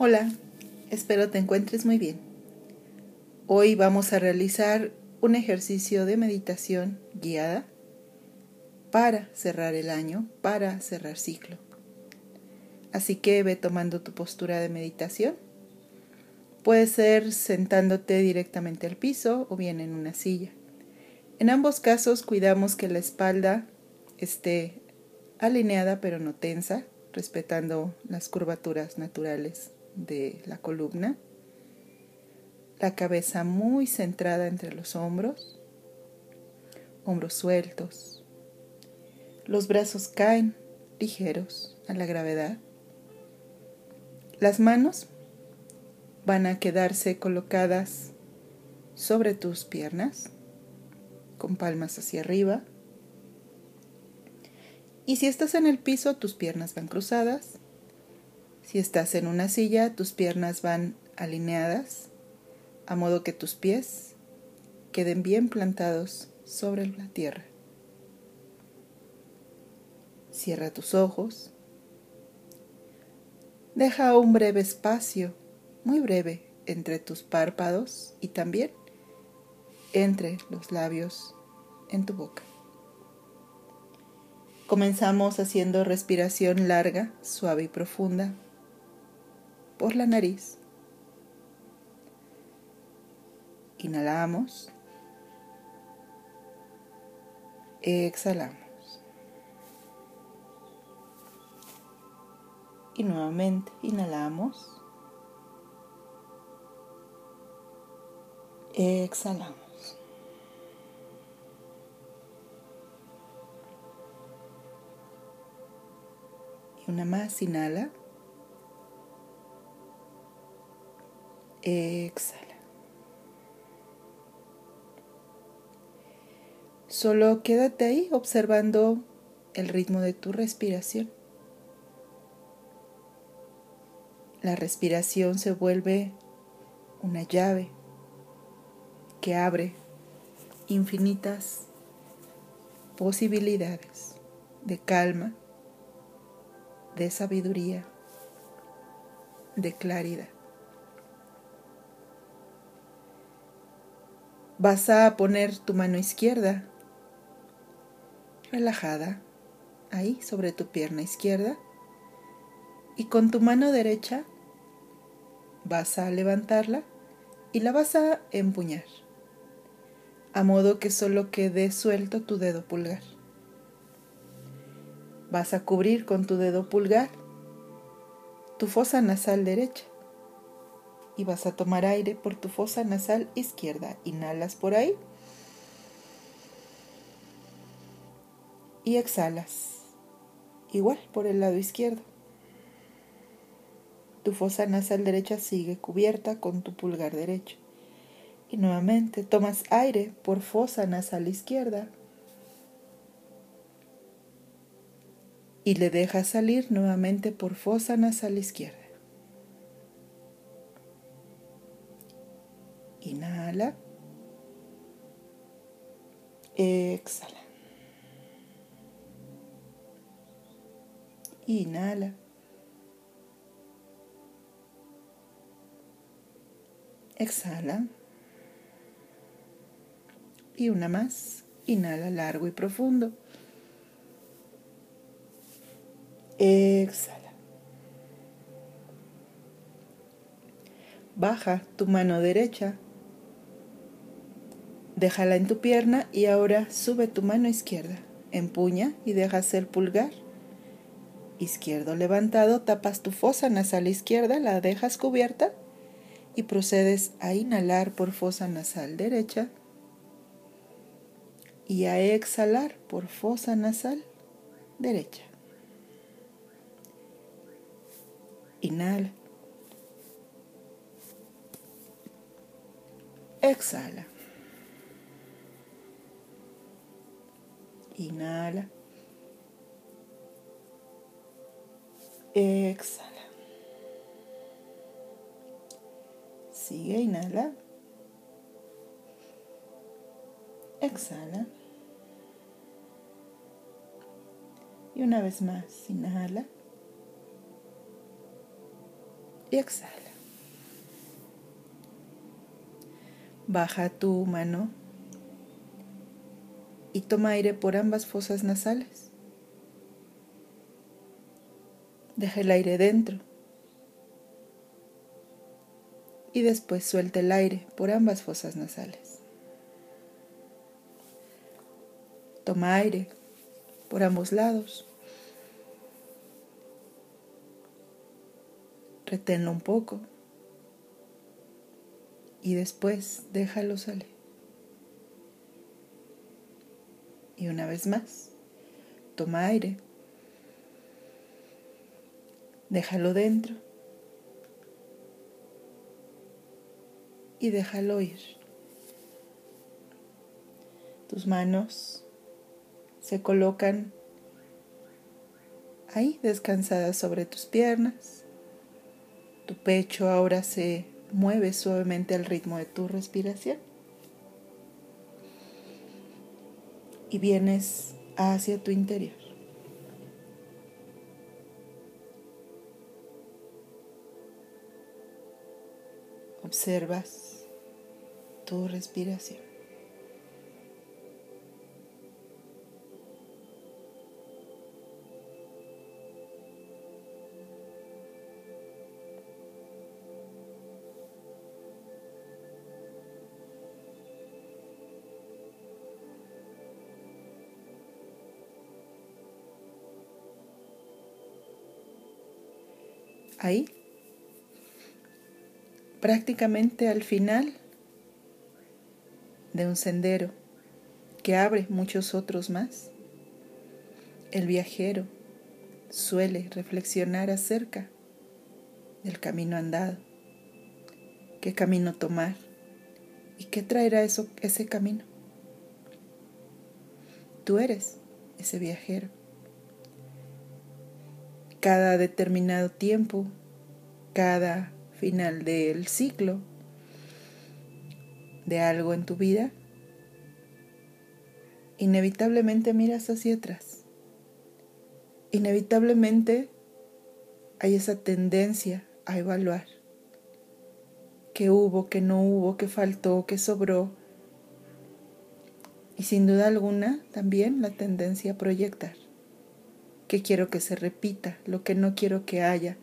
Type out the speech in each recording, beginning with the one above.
Hola, espero te encuentres muy bien. Hoy vamos a realizar un ejercicio de meditación guiada para cerrar el año, para cerrar ciclo. Así que ve tomando tu postura de meditación. Puede ser sentándote directamente al piso o bien en una silla. En ambos casos cuidamos que la espalda esté alineada pero no tensa, respetando las curvaturas naturales de la columna, la cabeza muy centrada entre los hombros, hombros sueltos, los brazos caen ligeros a la gravedad, las manos van a quedarse colocadas sobre tus piernas, con palmas hacia arriba, y si estás en el piso, tus piernas van cruzadas si estás en una silla, tus piernas van alineadas, a modo que tus pies queden bien plantados sobre la tierra. Cierra tus ojos. Deja un breve espacio, muy breve, entre tus párpados y también entre los labios en tu boca. Comenzamos haciendo respiración larga, suave y profunda por la nariz. Inhalamos. Exhalamos. Y nuevamente inhalamos. Exhalamos. Y una más, inhala. Exhala. Solo quédate ahí observando el ritmo de tu respiración. La respiración se vuelve una llave que abre infinitas posibilidades de calma, de sabiduría, de claridad. Vas a poner tu mano izquierda relajada ahí sobre tu pierna izquierda y con tu mano derecha vas a levantarla y la vas a empuñar, a modo que solo quede suelto tu dedo pulgar. Vas a cubrir con tu dedo pulgar tu fosa nasal derecha y vas a tomar aire por tu fosa nasal izquierda. Inhalas por ahí y exhalas igual por el lado izquierdo. Tu fosa nasal derecha sigue cubierta con tu pulgar derecho. Y nuevamente tomas aire por fosa nasal izquierda y le dejas salir nuevamente por fosa nasal izquierda. Inhala. Exhala. Inhala. Exhala. Y una más. Inhala largo y profundo. Exhala. Baja tu mano derecha Déjala en tu pierna y ahora sube tu mano izquierda. Empuña y dejas el pulgar izquierdo levantado, tapas tu fosa nasal izquierda, la dejas cubierta y procedes a inhalar por fosa nasal derecha y a exhalar por fosa nasal derecha. Inhala. Exhala. Inhala. Exhala. Sigue, inhala. Exhala. Y una vez más, inhala. y exhala. Baja tu mano y toma aire por ambas fosas nasales. Deja el aire dentro y después suelta el aire por ambas fosas nasales. Toma aire por ambos lados. Reténlo un poco y después déjalo salir. Y una vez más, toma aire, déjalo dentro y déjalo ir. Tus manos se colocan ahí descansadas sobre tus piernas. Tu pecho ahora se mueve suavemente al ritmo de tu respiración. Y vienes hacia tu interior. Observas tu respiración. Ahí, prácticamente al final de un sendero que abre muchos otros más, el viajero suele reflexionar acerca del camino andado, qué camino tomar y qué traerá eso, ese camino. Tú eres ese viajero cada determinado tiempo, cada final del ciclo de algo en tu vida, inevitablemente miras hacia atrás. Inevitablemente hay esa tendencia a evaluar qué hubo, qué no hubo, qué faltó, qué sobró. Y sin duda alguna también la tendencia a proyectar que quiero que se repita, lo que no quiero que haya,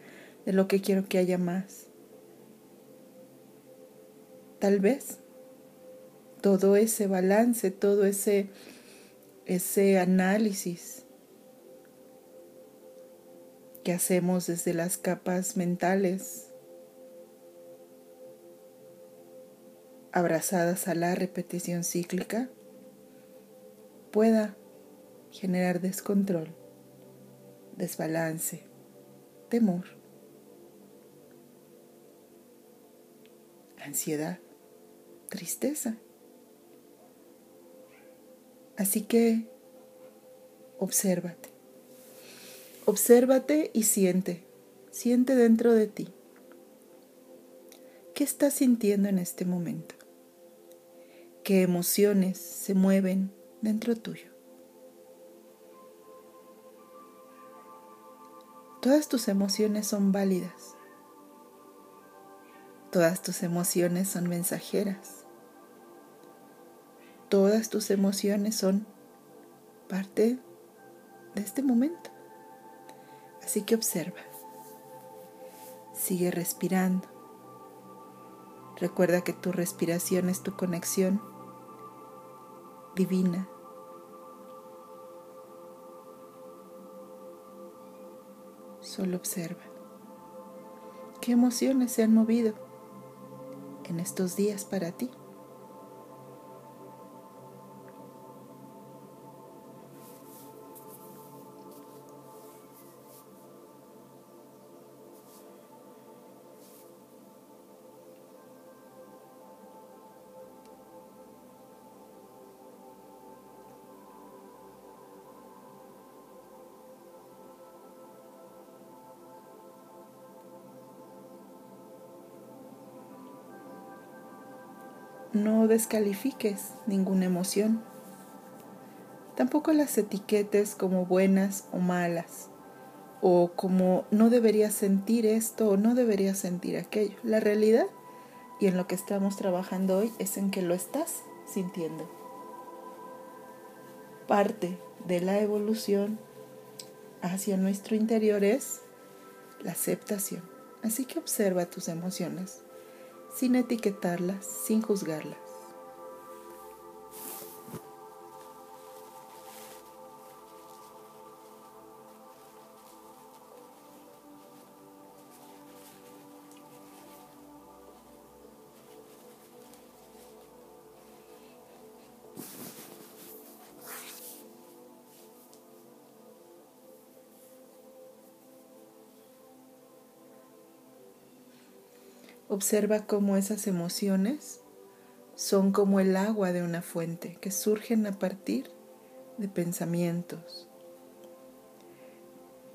de lo que quiero que haya más. Tal vez todo ese balance, todo ese, ese análisis que hacemos desde las capas mentales abrazadas a la repetición cíclica pueda generar descontrol desbalance, temor, ansiedad, tristeza. Así que obsérvate. Obsérvate y siente. Siente dentro de ti. ¿Qué estás sintiendo en este momento? ¿Qué emociones se mueven dentro tuyo? Todas tus emociones son válidas. Todas tus emociones son mensajeras. Todas tus emociones son parte de este momento. Así que observa. Sigue respirando. Recuerda que tu respiración es tu conexión divina Solo observa. ¿Qué emociones se han movido en estos días para ti? No descalifiques ninguna emoción. Tampoco las etiquetes como buenas o malas o como no debería sentir esto o no debería sentir aquello. La realidad y en lo que estamos trabajando hoy es en que lo estás sintiendo. Parte de la evolución hacia nuestro interior es la aceptación. Así que observa tus emociones sin etiquetarlas, sin juzgarlas. Observa cómo esas emociones son como el agua de una fuente que surgen a partir de pensamientos,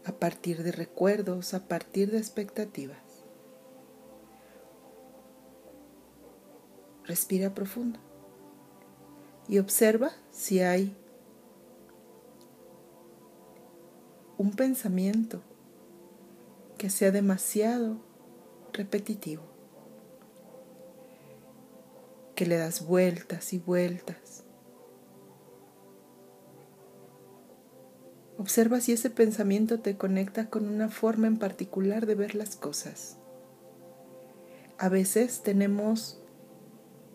a partir de recuerdos, a partir de expectativas. Respira profundo y observa si hay un pensamiento que sea demasiado repetitivo que le das vueltas y vueltas. Observa si ese pensamiento te conecta con una forma en particular de ver las cosas. A veces tenemos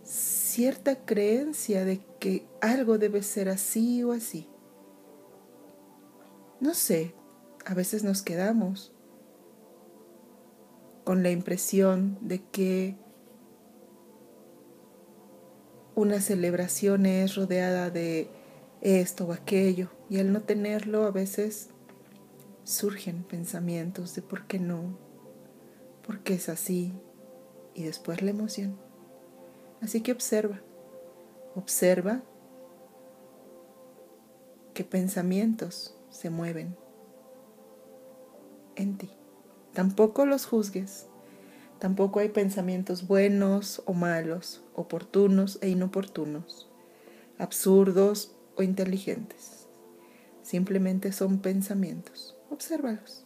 cierta creencia de que algo debe ser así o así. No sé, a veces nos quedamos con la impresión de que una celebración es rodeada de esto o aquello y al no tenerlo a veces surgen pensamientos de por qué no, por qué es así y después la emoción. Así que observa, observa qué pensamientos se mueven en ti. Tampoco los juzgues. Tampoco hay pensamientos buenos o malos, oportunos e inoportunos, absurdos o inteligentes. Simplemente son pensamientos. Obsérvalos.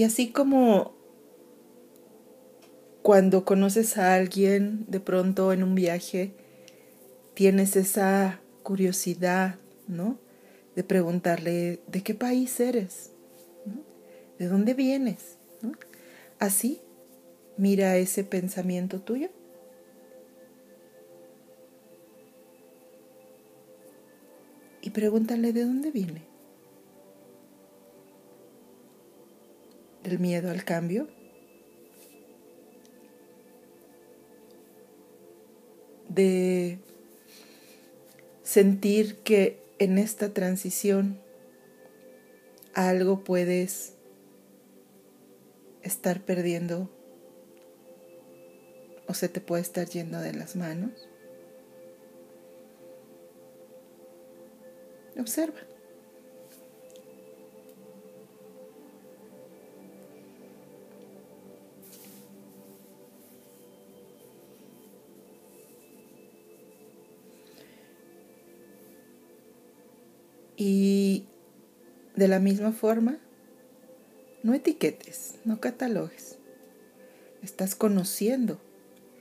Y así como cuando conoces a alguien de pronto en un viaje, tienes esa curiosidad, ¿no? De preguntarle, ¿de qué país eres? ¿De dónde vienes? Así, mira ese pensamiento tuyo. Y pregúntale de dónde viene. Del miedo al cambio. De sentir que en esta transición algo puedes estar perdiendo o se te puede estar yendo de las manos. Observa. Y de la misma forma, no etiquetes, no catalogues. Estás conociendo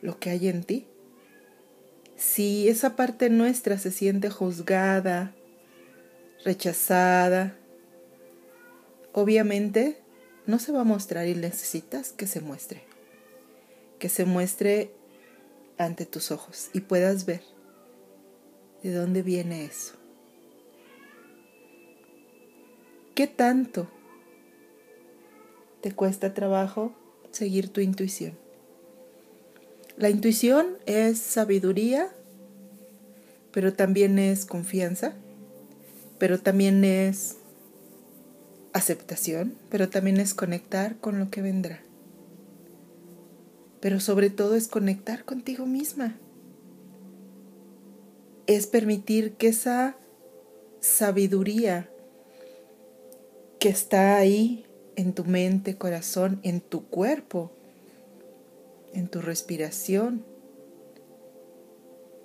lo que hay en ti. Si esa parte nuestra se siente juzgada, rechazada, obviamente no se va a mostrar y necesitas que se muestre. Que se muestre ante tus ojos y puedas ver de dónde viene eso. ¿Qué tanto te cuesta trabajo seguir tu intuición? La intuición es sabiduría, pero también es confianza, pero también es aceptación, pero también es conectar con lo que vendrá. Pero sobre todo es conectar contigo misma. Es permitir que esa sabiduría que está ahí en tu mente, corazón, en tu cuerpo, en tu respiración,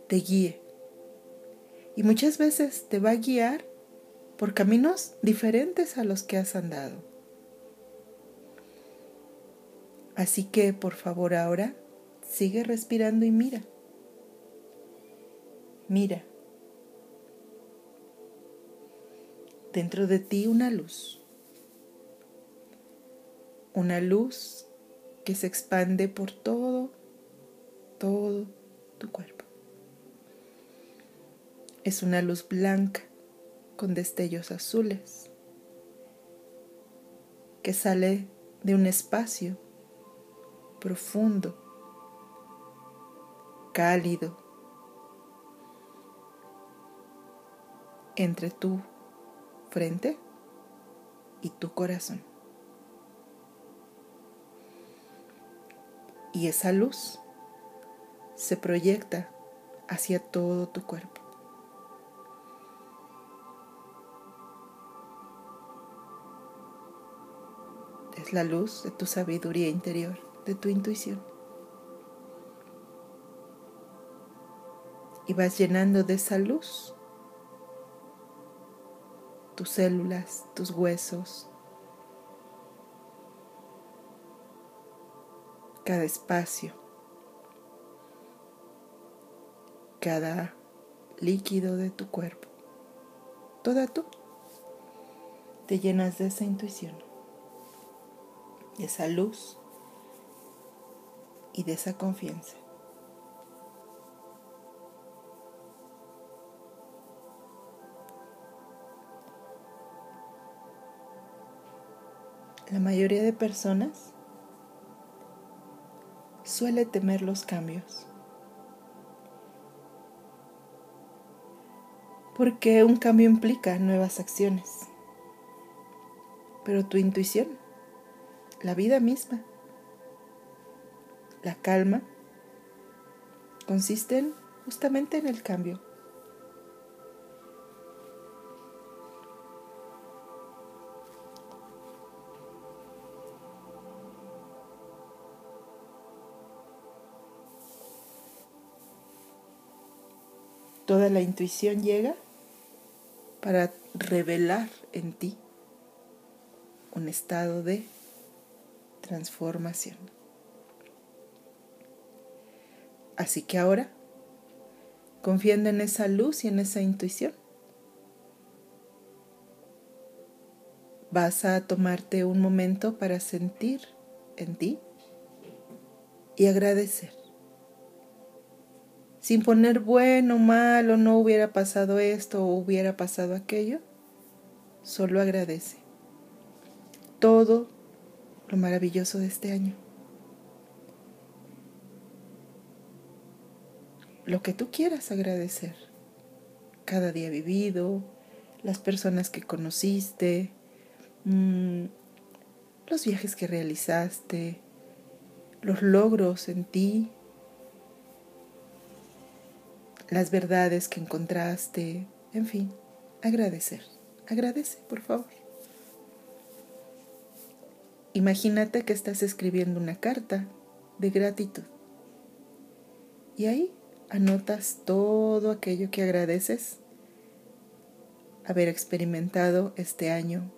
te guíe. Y muchas veces te va a guiar por caminos diferentes a los que has andado. Así que por favor ahora sigue respirando y mira. Mira. Dentro de ti una luz. Una luz que se expande por todo, todo tu cuerpo. Es una luz blanca con destellos azules que sale de un espacio profundo, cálido, entre tu frente y tu corazón. Y esa luz se proyecta hacia todo tu cuerpo. Es la luz de tu sabiduría interior, de tu intuición. Y vas llenando de esa luz tus células, tus huesos, cada espacio, cada líquido de tu cuerpo, toda tú, te llenas de esa intuición, de esa luz y de esa confianza. La mayoría de personas suele temer los cambios. Porque un cambio implica nuevas acciones. Pero tu intuición, la vida misma, la calma, consisten justamente en el cambio. Intuición llega para revelar en ti un estado de transformación. Así que ahora, confiando en esa luz y en esa intuición, vas a tomarte un momento para sentir en ti y agradecer sin poner bueno, malo, no hubiera pasado esto o hubiera pasado aquello, solo agradece todo lo maravilloso de este año. Lo que tú quieras agradecer, cada día vivido, las personas que conociste, mm, los viajes que realizaste, los logros en ti, las verdades que encontraste, en fin, agradecer. Agradece, por favor. Imagínate que estás escribiendo una carta de gratitud. Y ahí anotas todo aquello que agradeces haber experimentado este año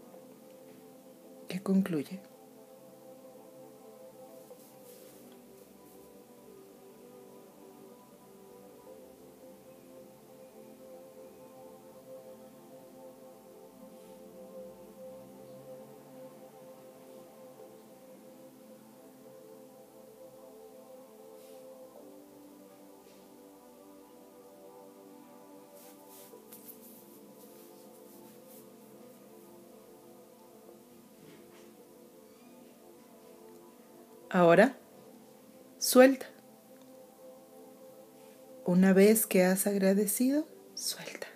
que concluye. Ahora, suelta. Una vez que has agradecido, suelta.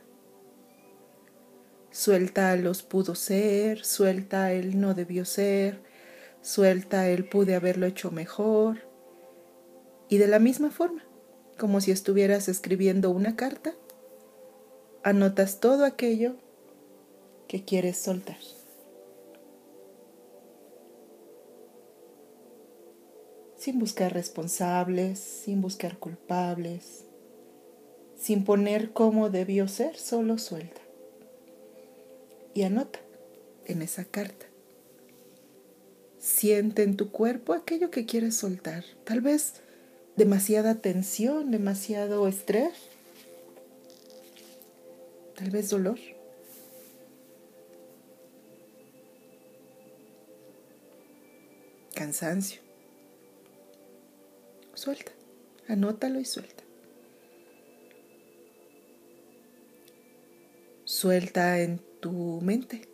Suelta los pudo ser, suelta el no debió ser, suelta el pude haberlo hecho mejor. Y de la misma forma, como si estuvieras escribiendo una carta, anotas todo aquello que quieres soltar. Sin buscar responsables, sin buscar culpables, sin poner cómo debió ser, solo suelta. Y anota en esa carta. Siente en tu cuerpo aquello que quieres soltar. Tal vez demasiada tensión, demasiado estrés, tal vez dolor. Cansancio. Suelta, anótalo y suelta. Suelta en tu mente.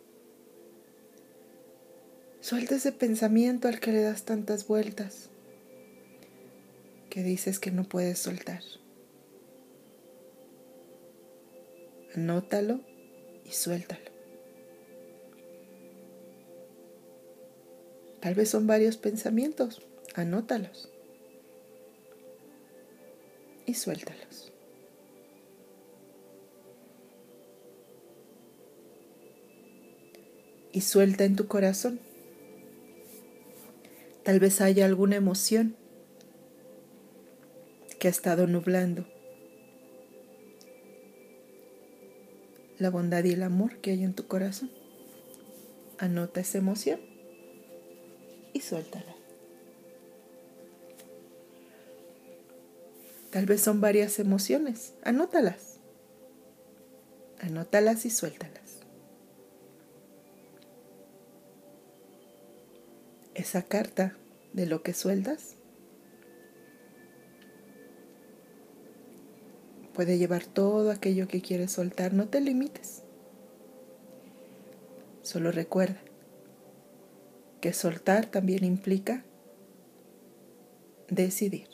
Suelta ese pensamiento al que le das tantas vueltas, que dices que no puedes soltar. Anótalo y suéltalo. Tal vez son varios pensamientos, anótalos y suéltalos. Y suelta en tu corazón Tal vez haya alguna emoción que ha estado nublando la bondad y el amor que hay en tu corazón. Anota esa emoción y suéltala. Tal vez son varias emociones. Anótalas. Anótalas y suéltalas. esa carta de lo que sueldas puede llevar todo aquello que quieres soltar. No te limites. Solo recuerda que soltar también implica decidir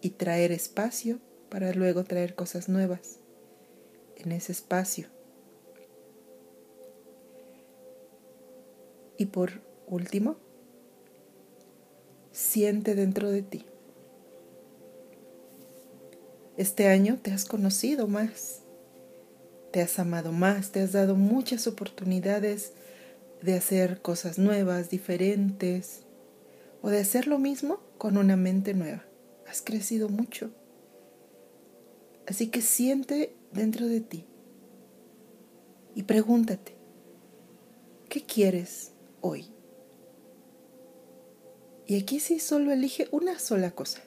y traer espacio para luego traer cosas nuevas en ese espacio Y por último, siente dentro de ti. Este año te has conocido más, te has amado más, te has dado muchas oportunidades de hacer cosas nuevas, diferentes, o de hacer lo mismo con una mente nueva. Has crecido mucho. Así que siente dentro de ti y pregúntate, ¿qué quieres hoy. Y aquí sí solo elige una sola cosa,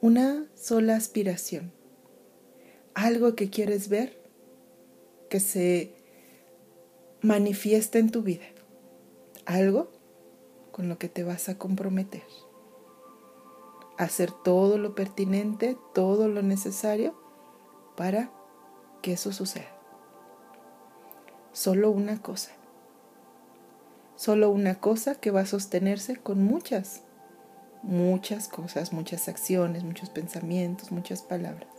una sola aspiración, algo que quieres ver que se manifiesta en tu vida, algo con lo que te vas a comprometer. Hacer todo lo pertinente, todo lo necesario para que eso suceda. Solo una cosa solo una cosa que va a sostenerse con muchas, muchas cosas, muchas acciones, muchos pensamientos, muchas palabras.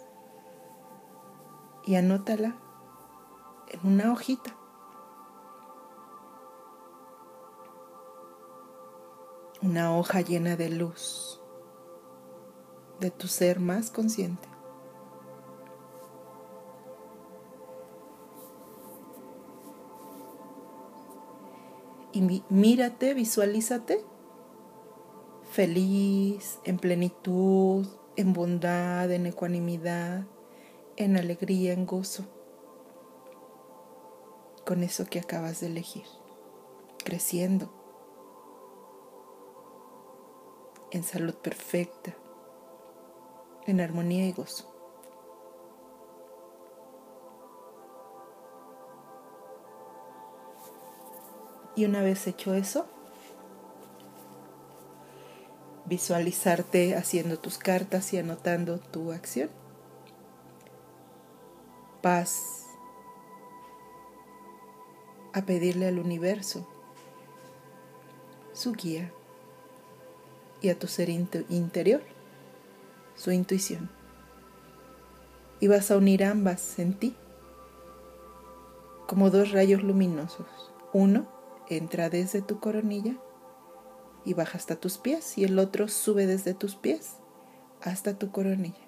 Y anótala en una hojita. Una hoja llena de luz, de tu ser más consciente. y mírate, visualízate feliz, en plenitud, en bondad, en ecuanimidad, en alegría, en gozo, con eso que acabas de elegir, creciendo, en salud perfecta, en armonía y gozo. Y una vez hecho eso, visualizarte haciendo tus cartas y anotando tu acción. Paz a pedirle al universo su guía y a tu ser interior su intuición. Y vas a unir ambas en ti como dos rayos luminosos. Uno entra desde tu coronilla y baja hasta tus pies y el otro sube desde tus pies hasta tu coronilla.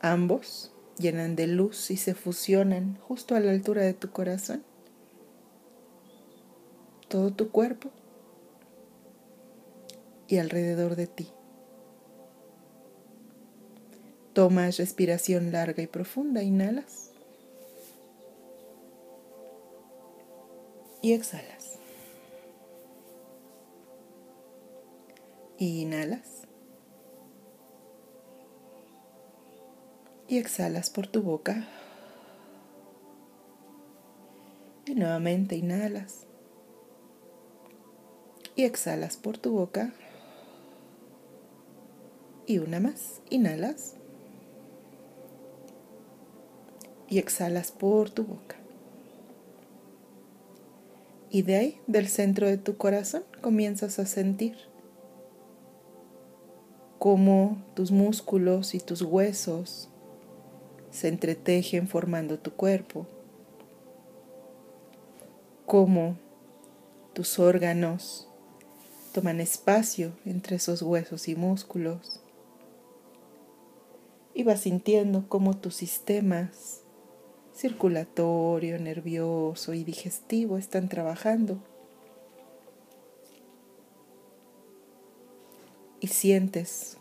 Ambos llenan de luz y se fusionan justo a la altura de tu corazón. Todo tu cuerpo y alrededor de ti. Tomas respiración larga y profunda, inhalas y exhalas. Inhalas y exhalas por tu boca. Y nuevamente inhalas y exhalas por tu boca. Y una más, inhalas. Y exhalas por tu boca. Y de ahí, del centro de tu corazón, comienzas a sentir cómo tus músculos y tus huesos se entretejen formando tu cuerpo, cómo tus órganos toman espacio entre esos huesos y músculos y vas sintiendo cómo tus sistemas circulatorio, nervioso y digestivo están trabajando. Y sientes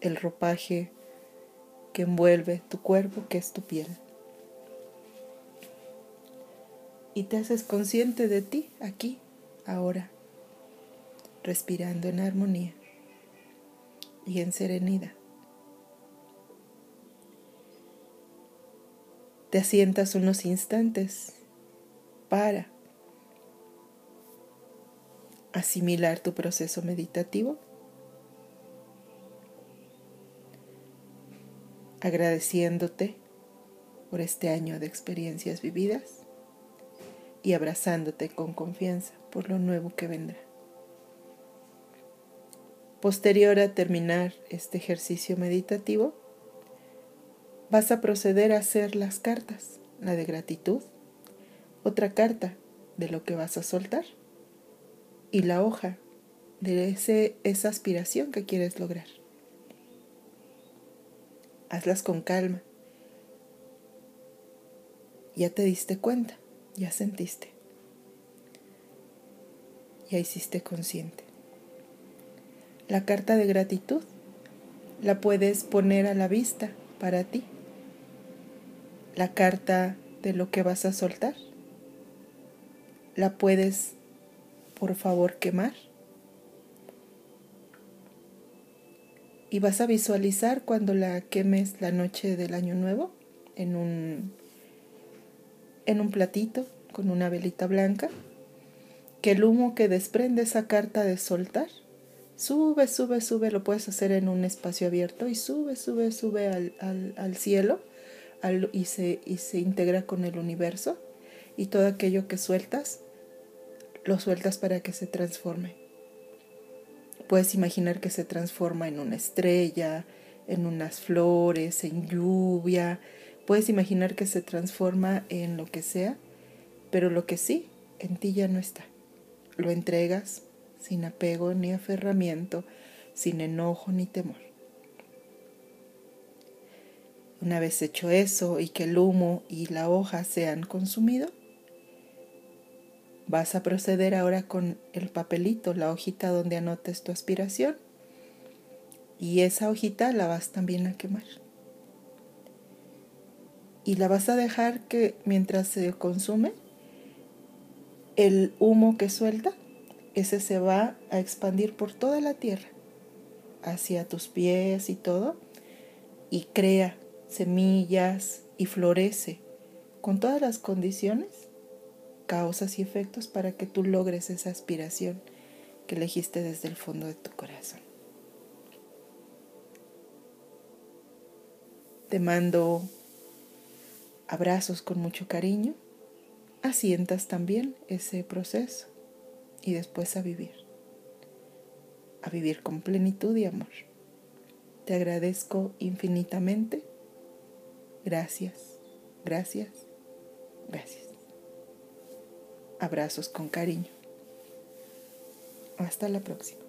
el ropaje que envuelve tu cuerpo, que es tu piel. Y te haces consciente de ti aquí, ahora, respirando en armonía y en serenidad. Te asientas unos instantes para asimilar tu proceso meditativo, agradeciéndote por este año de experiencias vividas y abrazándote con confianza por lo nuevo que vendrá. Posterior a terminar este ejercicio meditativo, vas a proceder a hacer las cartas, la de gratitud, otra carta de lo que vas a soltar y la hoja de esa aspiración que quieres lograr. Hazlas con calma. Ya te diste cuenta, ya sentiste, ya hiciste consciente. La carta de gratitud la puedes poner a la vista para ti la carta de lo que vas a soltar. La puedes, por favor, quemar. Y vas a visualizar cuando la quemes la noche del año nuevo en un, en un platito con una velita blanca, que el humo que desprende esa carta de soltar sube, sube, sube, lo puedes hacer en un espacio abierto y sube, sube, sube al, al, al cielo y, se, y se integra con el universo y todo aquello que sueltas, lo sueltas para que se transforme. Puedes imaginar que se transforma en una estrella, en unas flores, en lluvia. Puedes imaginar que se transforma en lo que sea, pero lo que sí, en ti ya no está. Lo entregas sin apego ni aferramiento, sin enojo ni temor. Una vez hecho eso y que el humo y la hoja se han consumido, vas a proceder ahora con el papelito, la hojita donde anotes tu aspiración. Y esa hojita la vas también a quemar. Y la vas a dejar que mientras se consume, el humo que suelta, ese se va a expandir por toda la tierra, hacia tus pies y todo, y crea semillas y florece con todas las condiciones, causas y efectos para que tú logres esa aspiración que elegiste desde el fondo de tu corazón. Te mando abrazos con mucho cariño, asientas también ese proceso y después a vivir, a vivir con plenitud y amor. Te agradezco infinitamente Gracias, gracias, gracias. Abrazos con cariño. Hasta la próxima.